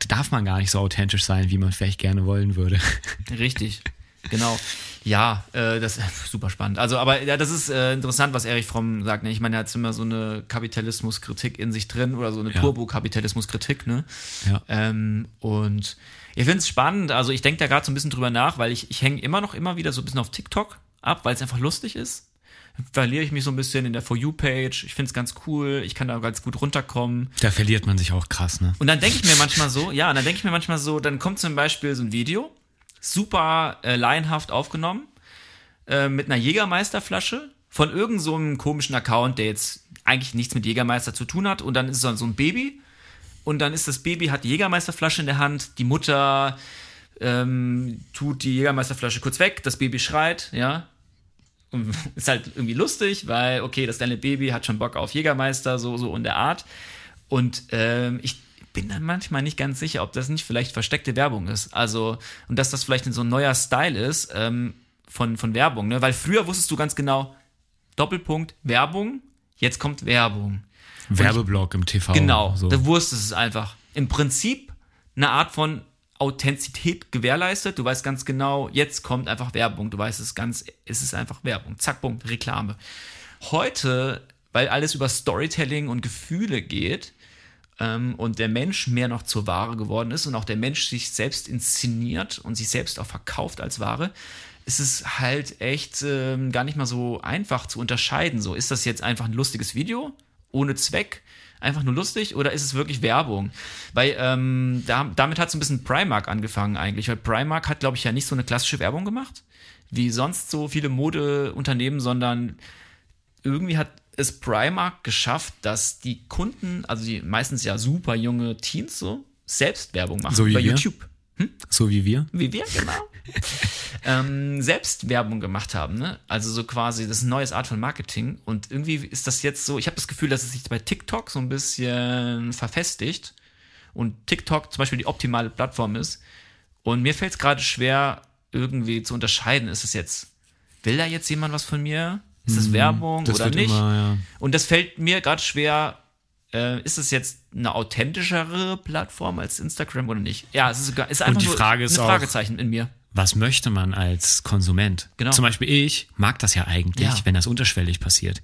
darf man gar nicht so authentisch sein, wie man vielleicht gerne wollen würde. Richtig. Genau. Ja, äh, das ist super spannend. Also, aber ja, das ist äh, interessant, was Erich Fromm sagt. Ne? Ich meine, er hat immer so eine Kapitalismuskritik in sich drin oder so eine Ja. Turbo-Kapitalismuskritik, ne? Ja. Ähm, und ich finde es spannend. Also, ich denke da gerade so ein bisschen drüber nach, weil ich, ich hänge immer noch immer wieder so ein bisschen auf TikTok ab, weil es einfach lustig ist. Verliere ich mich so ein bisschen in der For You-Page. Ich finde es ganz cool. Ich kann da ganz gut runterkommen. Da verliert man sich auch krass, ne? Und dann denke ich mir manchmal so, ja, und dann denke ich mir manchmal so, dann kommt zum Beispiel so ein Video, super äh, laienhaft aufgenommen, äh, mit einer Jägermeisterflasche von irgendeinem so komischen Account, der jetzt eigentlich nichts mit Jägermeister zu tun hat. Und dann ist es dann so ein Baby. Und dann ist das Baby, hat die Jägermeisterflasche in der Hand, die Mutter ähm, tut die Jägermeisterflasche kurz weg, das Baby schreit, ja. Und ist halt irgendwie lustig, weil, okay, das kleine Baby hat schon Bock auf Jägermeister, so, so in der Art. Und ähm, ich bin dann manchmal nicht ganz sicher, ob das nicht vielleicht versteckte Werbung ist. Also, und dass das vielleicht so ein neuer Style ist ähm, von, von Werbung, ne? Weil früher wusstest du ganz genau, Doppelpunkt, Werbung, jetzt kommt Werbung. Werbeblock im TV. Genau, So. da wusstest es einfach. Im Prinzip eine Art von Authentizität gewährleistet. Du weißt ganz genau, jetzt kommt einfach Werbung. Du weißt es ganz, es ist einfach Werbung. Zack, Punkt, Reklame. Heute, weil alles über Storytelling und Gefühle geht ähm, und der Mensch mehr noch zur Ware geworden ist und auch der Mensch sich selbst inszeniert und sich selbst auch verkauft als Ware, ist es halt echt ähm, gar nicht mal so einfach zu unterscheiden. So, ist das jetzt einfach ein lustiges Video ohne Zweck? Einfach nur lustig oder ist es wirklich Werbung? Weil ähm, da, damit hat so ein bisschen Primark angefangen eigentlich, weil Primark hat, glaube ich, ja nicht so eine klassische Werbung gemacht, wie sonst so viele Modeunternehmen, sondern irgendwie hat es Primark geschafft, dass die Kunden, also die meistens ja super junge Teens so, selbst Werbung machen So wie bei wir? YouTube. so wie wir. Wie wir, genau. ähm, selbst Werbung gemacht haben, ne? Also so quasi, das ist eine neue Art von Marketing. Und irgendwie ist das jetzt so, ich habe das Gefühl, dass es sich bei TikTok so ein bisschen verfestigt und TikTok zum Beispiel die optimale Plattform ist. Und mir fällt es gerade schwer, irgendwie zu unterscheiden, ist es jetzt, will da jetzt jemand was von mir? Ist das Werbung Mhm. das oder nicht? immer, ja. Und das fällt mir gerade schwer. Äh, ist es jetzt eine authentischere Plattform als Instagram oder nicht? Ja, es ist, sogar- ist einfach die nur Frage ist ein auch- Fragezeichen in mir. Was möchte man als Konsument? Genau. Zum Beispiel ich mag das ja eigentlich, Ja. Mhm. wenn das unterschwellig passiert.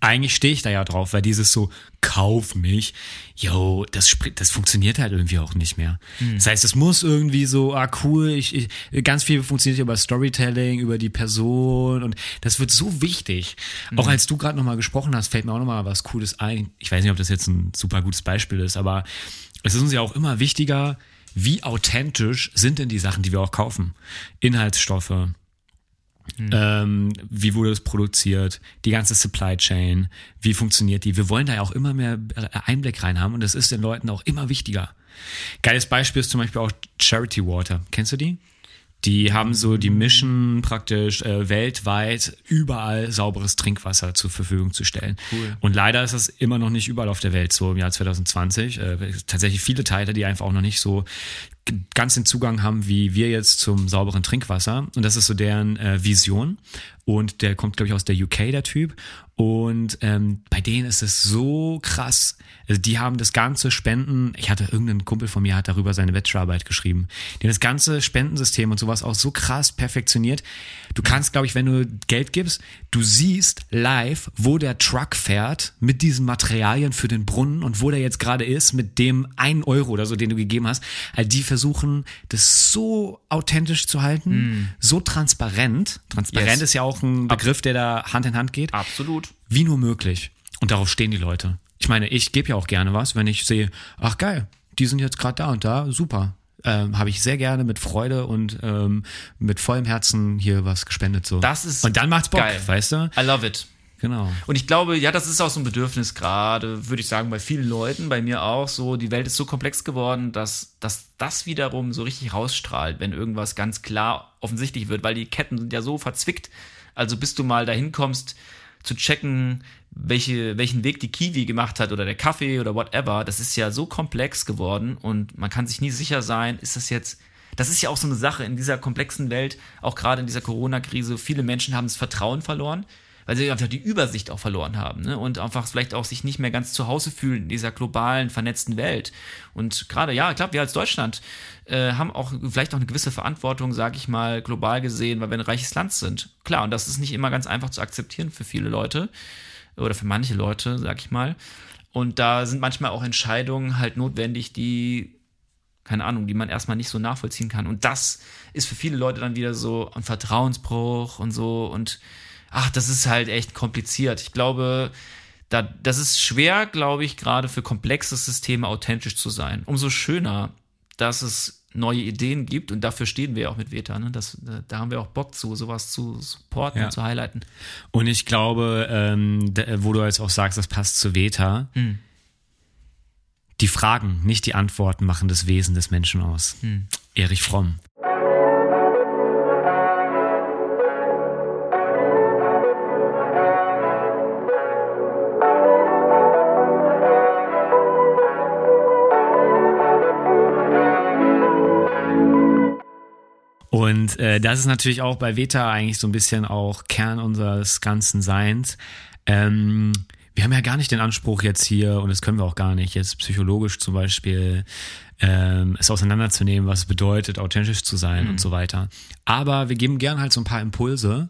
Eigentlich stehe ich da ja drauf, weil dieses so, kauf mich, yo, das, das funktioniert halt irgendwie auch nicht mehr. Mhm. Das heißt, es muss irgendwie so, ah cool, ich, ich, ganz viel funktioniert über Storytelling, über die Person und das wird so wichtig. Mhm. Auch als du gerade nochmal gesprochen hast, fällt mir auch nochmal was Cooles ein. Ich weiß nicht, ob das jetzt ein super gutes Beispiel ist, aber es ist uns ja auch immer wichtiger, wie authentisch sind denn die Sachen, die wir auch kaufen? Inhaltsstoffe, ähm, wie wurde es produziert, die ganze Supply Chain, wie funktioniert die? Wir wollen da ja auch immer mehr Einblick rein haben und das ist den Leuten auch immer wichtiger. Geiles Beispiel ist zum Beispiel auch Charity Water. Kennst du die? Die haben so die Mission praktisch äh, weltweit überall sauberes Trinkwasser zur Verfügung zu stellen. Cool. Und leider ist das immer noch nicht überall auf der Welt so im Jahr 2020. Äh, tatsächlich viele Teile, die einfach auch noch nicht so ganz den Zugang haben wie wir jetzt zum sauberen Trinkwasser. Und das ist so deren äh, Vision. Und der kommt, glaube ich, aus der UK, der Typ. Und ähm, bei denen ist es so krass. Also die haben das ganze Spenden, ich hatte irgendeinen Kumpel von mir, hat darüber seine Bachelorarbeit geschrieben. Die haben das ganze Spendensystem und sowas auch so krass perfektioniert. Du kannst, glaube ich, wenn du Geld gibst, du siehst live, wo der Truck fährt mit diesen Materialien für den Brunnen und wo der jetzt gerade ist mit dem einen Euro oder so, den du gegeben hast. Also die versuchen, das so authentisch zu halten, so transparent. Transparent Yes. ist ja auch ein Begriff, der da Hand in Hand geht Absolut. Wie nur möglich. Und darauf stehen die Leute. Ich meine, ich gebe ja auch gerne was, wenn ich sehe, ach geil, die sind jetzt gerade da und da, super. Ähm, Habe ich sehr gerne mit Freude und ähm, mit vollem Herzen hier was gespendet. So. Das ist und dann macht's Bock, geil. weißt du? I love it. Genau. Und ich glaube, ja, das ist auch so ein Bedürfnis gerade, würde ich sagen, bei vielen Leuten, bei mir auch so. Die Welt ist so komplex geworden, dass, dass das wiederum so richtig rausstrahlt, wenn irgendwas ganz klar offensichtlich wird, weil die Ketten sind ja so verzwickt. Also bis du mal dahin kommst, zu checken, welche, welchen Weg die Kiwi gemacht hat oder der Kaffee oder whatever, das ist ja so komplex geworden und man kann sich nie sicher sein, ist das jetzt Das ist ja auch so eine Sache in dieser komplexen Welt, auch gerade in dieser Corona-Krise. Viele Menschen haben das Vertrauen verloren, weil sie einfach die Übersicht auch verloren haben ne? und einfach vielleicht auch sich nicht mehr ganz zu Hause fühlen in dieser globalen, vernetzten Welt. Und gerade, ja, ich glaube, wir als Deutschland äh, haben auch vielleicht auch eine gewisse Verantwortung, sage ich mal, global gesehen, weil wir ein reiches Land sind. Klar, und das ist nicht immer ganz einfach zu akzeptieren für viele Leute oder für manche Leute, sag ich mal. Und da sind manchmal auch Entscheidungen halt notwendig, die, keine Ahnung, die man erstmal nicht so nachvollziehen kann. Und das ist für viele Leute dann wieder so ein Vertrauensbruch und so. Und ach, das ist halt echt kompliziert. Ich glaube, da, das ist schwer, glaube ich, gerade für komplexe Systeme authentisch zu sein. Umso schöner, dass es neue Ideen gibt und dafür stehen wir auch mit Veta. Ne? Das, da haben wir auch Bock zu, sowas zu supporten ja. und zu highlighten. Und ich glaube, ähm, wo du jetzt auch sagst, das passt zu Veta, hm. die Fragen, nicht die Antworten machen das Wesen des Menschen aus. Hm. Erich Fromm. Äh, das ist natürlich auch bei Veta eigentlich so ein bisschen auch Kern unseres ganzen Seins. Ähm, wir haben ja gar nicht den Anspruch jetzt hier, und das können wir auch gar nicht, jetzt psychologisch zum Beispiel ähm, es auseinanderzunehmen, was es bedeutet, authentisch zu sein mhm. und so weiter. Aber wir geben gern halt so ein paar Impulse.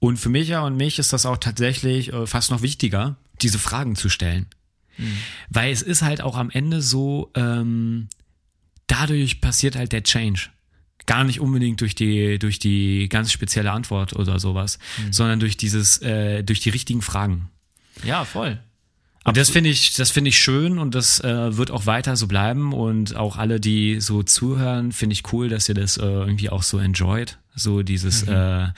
Und für mich ja und mich ist das auch tatsächlich äh, fast noch wichtiger, diese Fragen zu stellen. Mhm. Weil es ist halt auch am Ende so, ähm, dadurch passiert halt der Change gar nicht unbedingt durch die durch die ganz spezielle Antwort oder sowas, mhm. sondern durch dieses äh, durch die richtigen Fragen. Ja, voll. Und das finde ich, das finde ich schön und das äh, wird auch weiter so bleiben und auch alle, die so zuhören, finde ich cool, dass ihr das äh, irgendwie auch so enjoyt, so dieses mhm. äh,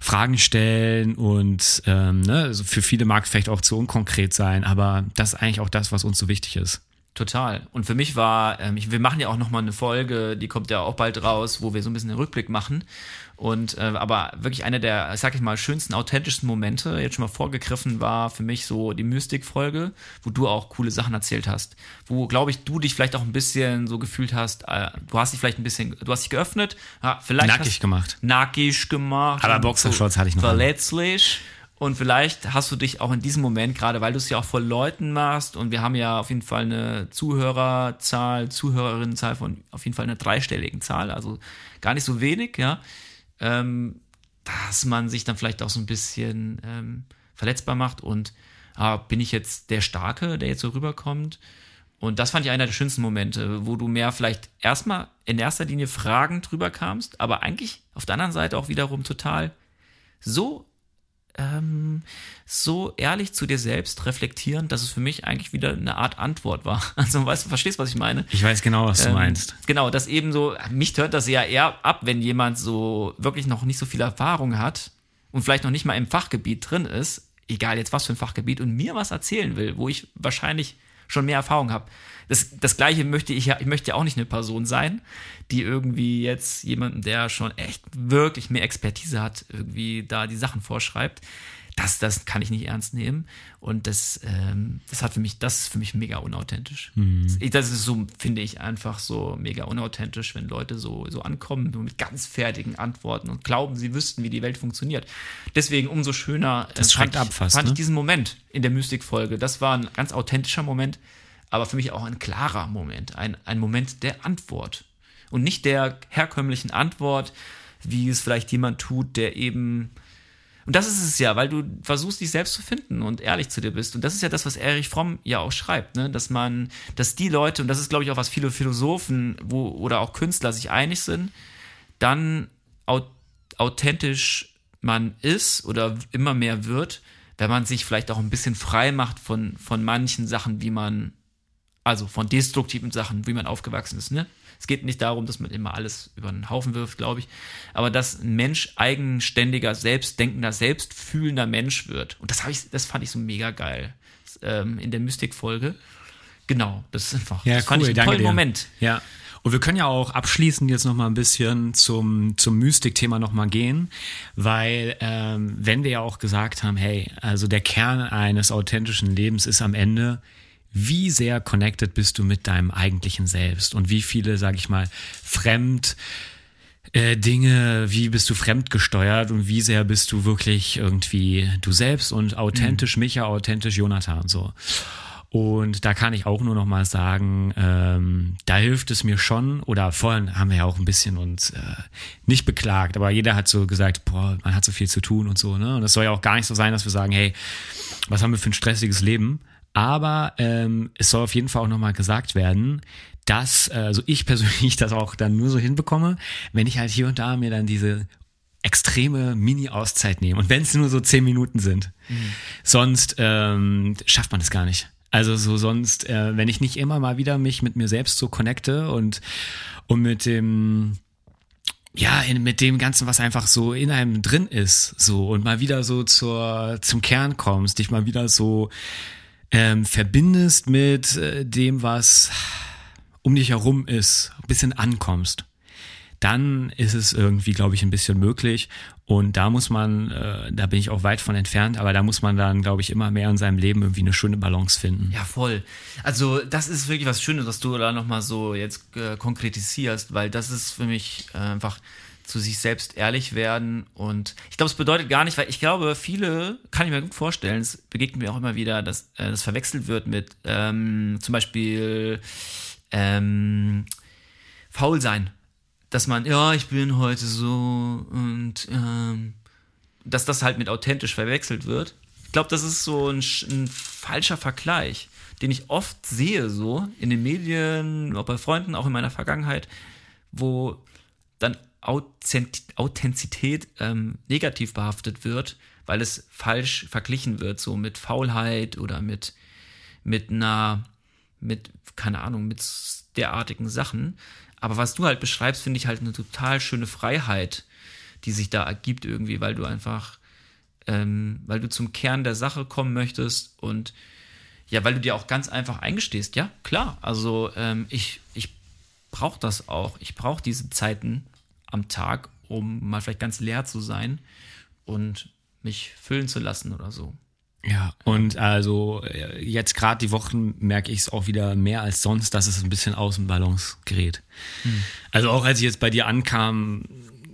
Fragen stellen und ähm, ne, also für viele mag es vielleicht auch zu unkonkret sein, aber das ist eigentlich auch das, was uns so wichtig ist. Total. Und für mich war, ähm, ich, wir machen ja auch nochmal eine Folge, die kommt ja auch bald raus, wo wir so ein bisschen den Rückblick machen. Und äh, aber wirklich eine der, sag ich mal, schönsten, authentischsten Momente, jetzt schon mal vorgegriffen, war für mich so die Mystik-Folge, wo du auch coole Sachen erzählt hast. Wo, glaube ich, du dich vielleicht auch ein bisschen so gefühlt hast, äh, du hast dich vielleicht ein bisschen, du hast dich geöffnet, ja, vielleicht. Nackig gemacht. Nackig gemacht. Aber Boxershorts hatte ich noch. Verletzlich. An. Und vielleicht hast du dich auch in diesem Moment, gerade weil du es ja auch vor Leuten machst, und wir haben ja auf jeden Fall eine Zuhörerzahl, Zuhörerinnenzahl von auf jeden Fall einer dreistelligen Zahl, also gar nicht so wenig, ja, ähm, dass man sich dann vielleicht auch so ein bisschen ähm, verletzbar macht und ah, bin ich jetzt der Starke, der jetzt so rüberkommt? Und das fand ich einer der schönsten Momente, wo du mehr vielleicht erstmal in erster Linie Fragen drüber kamst, aber eigentlich auf der anderen Seite auch wiederum total so ähm, so ehrlich zu dir selbst reflektieren, dass es für mich eigentlich wieder eine Art Antwort war. Also, weißt du, verstehst, was ich meine? Ich weiß genau, was du ähm, meinst. Genau, dass eben so, mich hört das ja eher ab, wenn jemand so wirklich noch nicht so viel Erfahrung hat und vielleicht noch nicht mal im Fachgebiet drin ist, egal jetzt was für ein Fachgebiet, und mir was erzählen will, wo ich wahrscheinlich schon mehr Erfahrung habe. Das, das gleiche möchte ich ja, ich möchte ja auch nicht eine Person sein, die irgendwie jetzt jemanden, der schon echt wirklich mehr Expertise hat, irgendwie da die Sachen vorschreibt. Das, das kann ich nicht ernst nehmen. Und das, ähm, das hat für mich, das ist für mich mega unauthentisch. Mhm. Das ist so, finde ich, einfach so mega unauthentisch, wenn Leute so, so ankommen, nur mit ganz fertigen Antworten und glauben, sie wüssten, wie die Welt funktioniert. Deswegen umso schöner äh, das fand, ich, fast, fand ne? ich diesen Moment in der Mystikfolge. Das war ein ganz authentischer Moment, aber für mich auch ein klarer Moment, ein, ein Moment der Antwort. Und nicht der herkömmlichen Antwort, wie es vielleicht jemand tut, der eben und das ist es ja, weil du versuchst, dich selbst zu finden und ehrlich zu dir bist. Und das ist ja das, was Erich Fromm ja auch schreibt, ne? dass man, dass die Leute, und das ist, glaube ich, auch was viele Philosophen wo, oder auch Künstler sich einig sind, dann authentisch man ist oder immer mehr wird, wenn man sich vielleicht auch ein bisschen frei macht von, von manchen Sachen, wie man, also von destruktiven Sachen, wie man aufgewachsen ist, ne? Es geht nicht darum, dass man immer alles über den Haufen wirft, glaube ich, aber dass ein Mensch eigenständiger, selbstdenkender, selbstfühlender Mensch wird. Und das habe ich, das fand ich so mega geil ähm, in der Mystik-Folge. Genau, das ist einfach, ja, das cool, fand ich einen tollen dir. Moment. Ja. Und wir können ja auch abschließend jetzt noch mal ein bisschen zum, zum Mystik-Thema noch mal gehen, weil ähm, wenn wir ja auch gesagt haben, hey, also der Kern eines authentischen Lebens ist am Ende, wie sehr connected bist du mit deinem eigentlichen Selbst und wie viele, sag ich mal, fremd äh, Dinge, wie bist du fremdgesteuert und wie sehr bist du wirklich irgendwie du selbst und authentisch mhm. Micha, authentisch Jonathan so. Und da kann ich auch nur noch mal sagen, ähm, da hilft es mir schon, oder vorhin haben wir ja auch ein bisschen uns äh, nicht beklagt, aber jeder hat so gesagt, boah, man hat so viel zu tun und so, ne? Und es soll ja auch gar nicht so sein, dass wir sagen, hey, was haben wir für ein stressiges Leben? Aber ähm, es soll auf jeden Fall auch nochmal gesagt werden, dass, äh, also ich persönlich das auch dann nur so hinbekomme, wenn ich halt hier und da mir dann diese extreme Mini-Auszeit nehme. Und wenn es nur so zehn Minuten sind. Mhm. Sonst ähm, schafft man das gar nicht. Also so sonst, äh, wenn ich nicht immer mal wieder mich mit mir selbst so connecte und, und mit dem, ja, in, mit dem Ganzen, was einfach so in einem drin ist, so und mal wieder so zur, zum Kern kommst, dich mal wieder so ähm, verbindest mit äh, dem, was um dich herum ist, ein bisschen ankommst, dann ist es irgendwie, glaube ich, ein bisschen möglich. Und da muss man, äh, da bin ich auch weit von entfernt, aber da muss man dann, glaube ich, immer mehr in seinem Leben irgendwie eine schöne Balance finden. Ja, voll. Also das ist wirklich was Schönes, was du da nochmal so jetzt äh, konkretisierst, weil das ist für mich äh, einfach zu sich selbst ehrlich werden. Und ich glaube, es bedeutet gar nicht, weil ich glaube, viele, kann ich mir gut vorstellen, es begegnet mir auch immer wieder, dass äh, das verwechselt wird mit ähm, zum Beispiel ähm, faul sein. Dass man, ja, ich bin heute so und ähm, dass das halt mit authentisch verwechselt wird. Ich glaube, das ist so ein, ein, falscher Vergleich, den ich oft sehe, so in den Medien, auch bei Freunden, auch in meiner Vergangenheit, wo dann Authentizität ähm, negativ behaftet wird, weil es falsch verglichen wird, so mit Faulheit oder mit, mit einer, mit, keine Ahnung, mit derartigen Sachen. Aber was du halt beschreibst, finde ich halt eine total schöne Freiheit, die sich da ergibt irgendwie, weil du einfach, ähm, weil du zum Kern der Sache kommen möchtest und ja, weil du dir auch ganz einfach eingestehst, ja, klar, also ähm, ich, ich brauche das auch. Ich brauche diese Zeiten am Tag, um mal vielleicht ganz leer zu sein und mich füllen zu lassen oder so. Ja, und also äh, jetzt gerade die Wochen merke ich es auch wieder mehr als sonst, dass es ein bisschen aus dem Balance gerät. Hm. Also auch als ich jetzt bei dir ankam,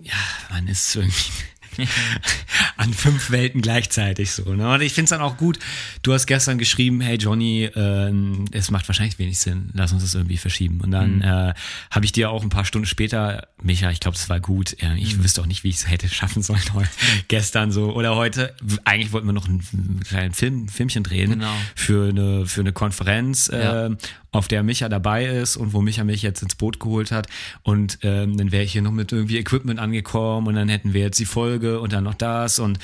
ja, man ist irgendwie an fünf Welten gleichzeitig so. Ne? Und ich finde es dann auch gut. Du hast gestern geschrieben, hey Johnny, äh, es macht wahrscheinlich wenig Sinn, lass uns das irgendwie verschieben. Und dann mhm. äh, habe ich dir auch ein paar Stunden später, Micha, ich glaube, das war gut. Äh, ich mhm. wüsste auch nicht, wie ich es hätte schaffen sollen heute, gestern so oder heute. Eigentlich wollten wir noch ein, kleines Film, Filmchen drehen genau. für eine für eine Konferenz. Ja. Äh, auf der Micha dabei ist und wo Micha mich jetzt ins Boot geholt hat. Und ähm, dann wäre ich hier noch mit irgendwie Equipment angekommen und dann hätten wir jetzt die Folge und dann noch das und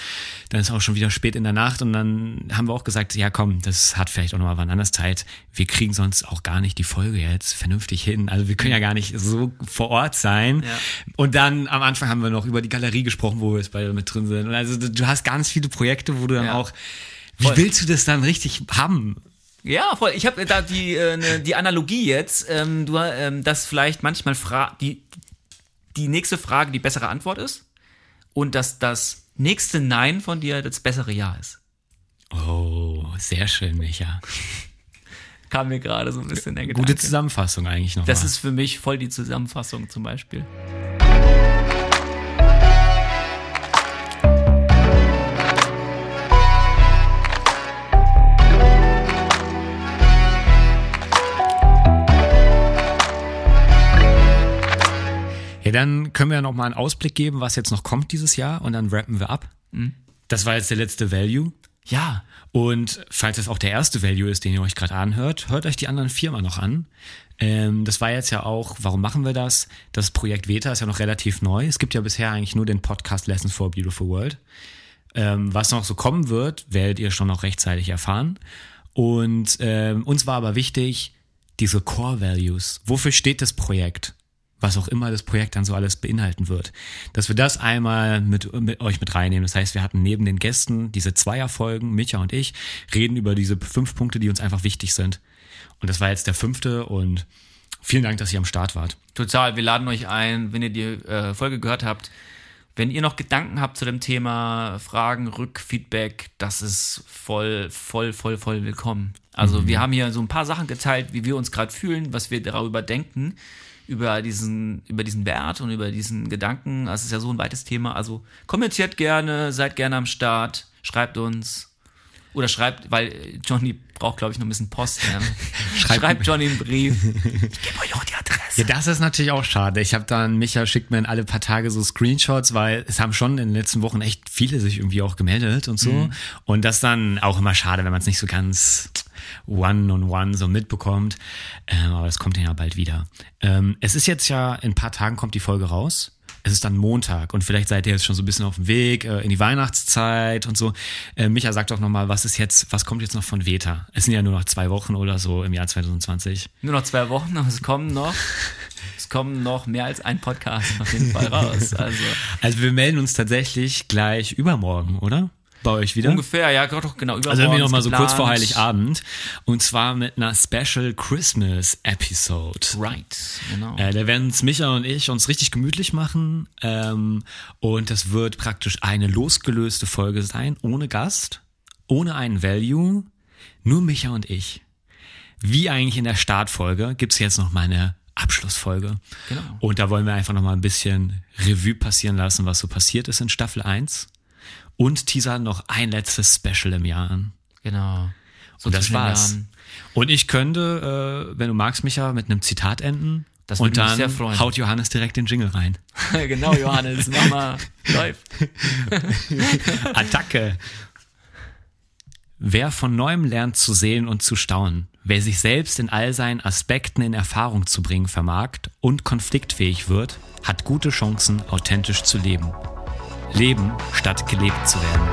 dann ist auch schon wieder spät in der Nacht und dann haben wir auch gesagt, ja komm, das hat vielleicht auch noch mal wann anders Zeit. Wir kriegen sonst auch gar nicht die Folge jetzt vernünftig hin. Also wir können ja gar nicht so vor Ort sein. Ja. Und dann am Anfang haben wir noch über die Galerie gesprochen, wo wir jetzt beide mit drin sind. Und also du hast ganz viele Projekte, wo du dann ja. auch wie Voll. willst du das dann richtig haben? Ja, voll. Ich habe da die, äh, ne, die Analogie jetzt, ähm, du, ähm, dass vielleicht manchmal fra die, die nächste Frage die bessere Antwort ist und dass das nächste Nein von dir das bessere Ja ist. Oh, sehr schön, Micha. Kam mir gerade so ein bisschen der Gedanke. Gute Zusammenfassung eigentlich noch. Das mal. ist für mich voll die Zusammenfassung zum Beispiel. Dann können wir ja noch mal einen Ausblick geben, was jetzt noch kommt dieses Jahr und dann rappen wir ab. Mhm. Das war jetzt der letzte Value. Ja. Und falls das auch der erste Value ist, den ihr euch gerade anhört, hört euch die anderen vier mal noch an. Ähm, das war jetzt ja auch, warum machen wir das? Das Projekt Veta ist ja noch relativ neu. Es gibt ja bisher eigentlich nur den Podcast Lessons for a Beautiful World. Ähm, was noch so kommen wird, werdet ihr schon noch rechtzeitig erfahren. Und ähm, uns war aber wichtig, diese Core Values. Wofür steht das Projekt? Was auch immer das Projekt dann so alles beinhalten wird, dass wir das einmal mit, mit euch mit reinnehmen. Das heißt, wir hatten neben den Gästen diese Zweierfolgen, Micha und ich, reden über diese fünf Punkte, die uns einfach wichtig sind. Und das war jetzt der fünfte und vielen Dank, dass ihr am Start wart. Total, wir laden euch ein, wenn ihr die äh, Folge gehört habt, Wenn ihr noch Gedanken habt zu dem Thema, Fragen, Rückfeedback, das ist voll, voll, voll, voll willkommen. Also mhm. wir haben hier so ein paar Sachen geteilt, wie wir uns gerade fühlen, was wir darüber denken, über diesen, über diesen Wert und über diesen Gedanken. Das ist ja so ein weites Thema. Also kommentiert gerne, seid gerne am Start, schreibt uns. Oder schreibt, weil Johnny braucht, glaube ich, noch ein bisschen Post. Ja. schreibt, schreibt Johnny einen Brief. Ich gebe euch auch die Adresse. Ja, das ist natürlich auch schade. Ich habe dann, Micha schickt mir in alle paar Tage so Screenshots, weil es haben schon in den letzten Wochen echt viele sich irgendwie auch gemeldet und so. Mhm. Und das dann auch immer schade, wenn man es nicht so ganz one-on-one -on -one so mitbekommt. Ähm, aber das kommt ja bald wieder. Ähm, es ist jetzt ja, in ein paar Tagen kommt die Folge raus es ist dann Montag und vielleicht seid ihr jetzt schon so ein bisschen auf dem Weg äh, in die Weihnachtszeit und so. Äh, Micha, sag doch nochmal, was ist jetzt, was kommt jetzt noch von Veta? Es sind ja nur noch zwei Wochen oder so im Jahr 2020. Nur noch zwei Wochen, aber es kommen noch, es kommen noch mehr als ein Podcast auf jeden Fall raus. Also, also wir melden uns tatsächlich gleich übermorgen, oder? Bei euch wieder. Ungefähr, ja, doch, genau. Also irgendwie noch mal so kurz vor Heiligabend. Und zwar mit einer Special Christmas Episode. Right, genau. Äh, da werden uns Micha und ich uns richtig gemütlich machen. Ähm, und das wird praktisch eine losgelöste Folge sein, ohne Gast, ohne einen Value, nur Micha und ich. Wie eigentlich in der Startfolge gibt's jetzt noch meine Abschlussfolge. Genau. Und da wollen wir einfach noch mal ein bisschen Revue passieren lassen, was so passiert ist in Staffel 1 und teasern noch ein letztes Special im Jahr an. Genau. So und das war's. Und ich könnte, äh, wenn du magst, Micha, mit einem Zitat enden. Das und dann haut Johannes direkt den Jingle rein. genau, Johannes, mach mal. Läuft. Attacke. Wer von neuem lernt zu sehen und zu staunen, wer sich selbst in all seinen Aspekten in Erfahrung zu bringen vermag und konfliktfähig wird, hat gute Chancen, authentisch zu leben Leben statt gelebt zu werden.